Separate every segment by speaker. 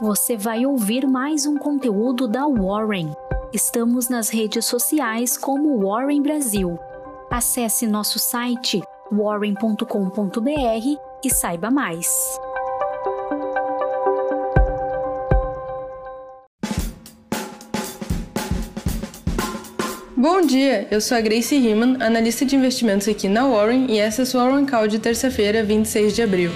Speaker 1: você vai ouvir mais um conteúdo da Warren. Estamos nas redes sociais como Warren Brasil. Acesse nosso site warren.com.br e saiba mais.
Speaker 2: Bom dia, eu sou a Grace Riemann, analista de investimentos aqui na Warren e essa é a sua Warren Call de terça-feira, 26 de abril.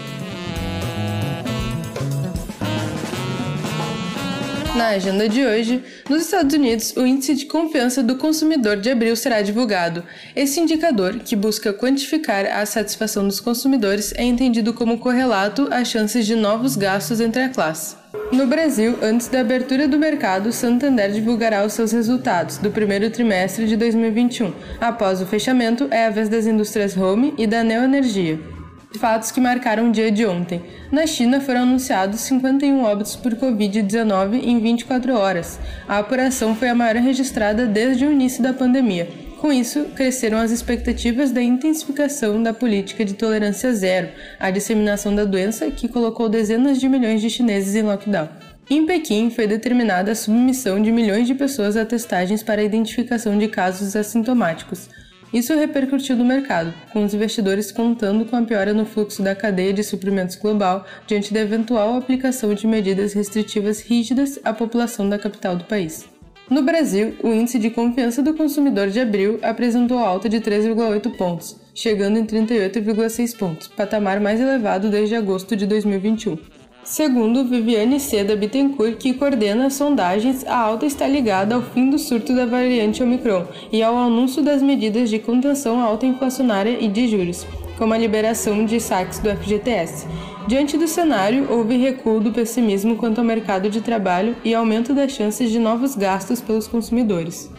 Speaker 2: Na agenda de hoje, nos Estados Unidos, o índice de confiança do consumidor de abril será divulgado. Esse indicador, que busca quantificar a satisfação dos consumidores, é entendido como correlato às chances de novos gastos entre a classe. No Brasil, antes da abertura do mercado, Santander divulgará os seus resultados do primeiro trimestre de 2021. Após o fechamento, é a vez das indústrias Home e da Neoenergia fatos que marcaram o dia de ontem. Na China foram anunciados 51 óbitos por Covid-19 em 24 horas. A apuração foi a maior registrada desde o início da pandemia. Com isso, cresceram as expectativas da intensificação da política de tolerância zero à disseminação da doença, que colocou dezenas de milhões de chineses em lockdown. Em Pequim, foi determinada a submissão de milhões de pessoas a testagens para a identificação de casos assintomáticos. Isso repercutiu no mercado, com os investidores contando com a piora no fluxo da cadeia de suprimentos global diante da eventual aplicação de medidas restritivas rígidas à população da capital do país. No Brasil, o índice de confiança do consumidor de abril apresentou alta de 3,8 pontos, chegando em 38,6 pontos, patamar mais elevado desde agosto de 2021. Segundo Viviane Seda Bittencourt, que coordena as sondagens, a alta está ligada ao fim do surto da variante Omicron e ao anúncio das medidas de contenção alta inflacionária e de juros, como a liberação de saques do FGTS. Diante do cenário, houve recuo do pessimismo quanto ao mercado de trabalho e aumento das chances de novos gastos pelos consumidores.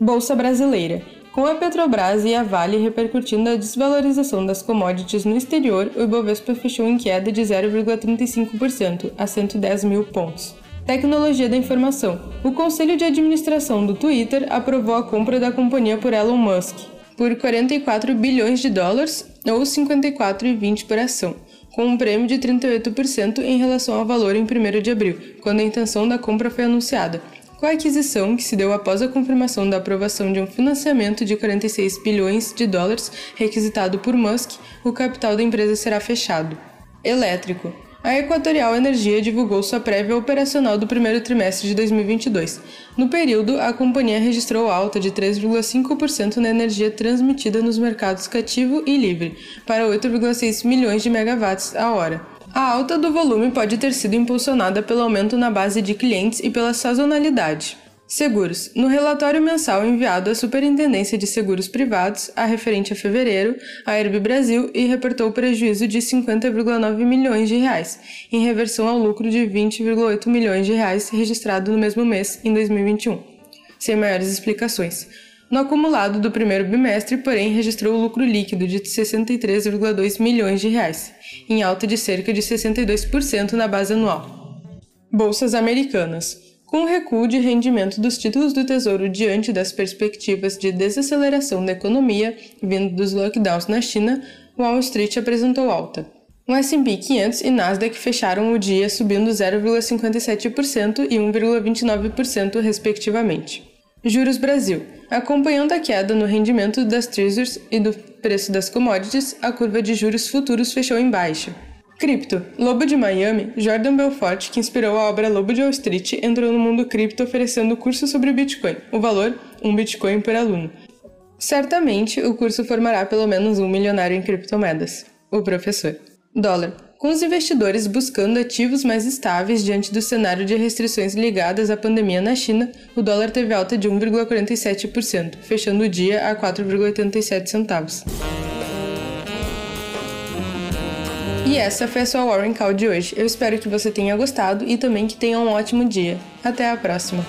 Speaker 2: Bolsa Brasileira. Com a Petrobras e a Vale repercutindo a desvalorização das commodities no exterior, o Ibovespa fechou em queda de 0,35% a 110 mil pontos. Tecnologia da informação. O Conselho de Administração do Twitter aprovou a compra da companhia por Elon Musk por 44 bilhões de dólares ou 54,20 por ação, com um prêmio de 38% em relação ao valor em 1 de abril, quando a intenção da compra foi anunciada, com a aquisição, que se deu após a confirmação da aprovação de um financiamento de 46 bilhões de dólares requisitado por Musk, o capital da empresa será fechado. Elétrico. A Equatorial Energia divulgou sua prévia operacional do primeiro trimestre de 2022. No período, a companhia registrou alta de 3,5% na energia transmitida nos mercados cativo e livre, para 8,6 milhões de megawatts a hora. A alta do volume pode ter sido impulsionada pelo aumento na base de clientes e pela sazonalidade. Seguros. No relatório mensal enviado à Superintendência de Seguros Privados, a referente a fevereiro, a Herb Brasil e reportou prejuízo de 50,9 milhões de reais, em reversão ao lucro de 20,8 milhões de reais registrado no mesmo mês, em 2021. Sem maiores explicações. No acumulado do primeiro bimestre, porém, registrou lucro líquido de 63,2 milhões de reais, em alta de cerca de 62% na base anual. Bolsas americanas. Com o recuo de rendimento dos títulos do Tesouro diante das perspectivas de desaceleração da economia vindo dos lockdowns na China, Wall Street apresentou alta. O S&P 500 e Nasdaq fecharam o dia subindo 0,57% e 1,29% respectivamente. Juros Brasil. Acompanhando a queda no rendimento das Treasuries e do preço das commodities, a curva de juros futuros fechou em baixa. Cripto. Lobo de Miami, Jordan Belfort, que inspirou a obra Lobo de Wall Street, entrou no mundo cripto oferecendo curso sobre Bitcoin. O valor, um Bitcoin por aluno. Certamente, o curso formará pelo menos um milionário em criptomoedas. O professor. Dólar. Com os investidores buscando ativos mais estáveis diante do cenário de restrições ligadas à pandemia na China, o dólar teve alta de 1,47%, fechando o dia a 4,87 centavos. E essa foi a sua Warren Call de hoje. Eu espero que você tenha gostado e também que tenha um ótimo dia. Até a próxima!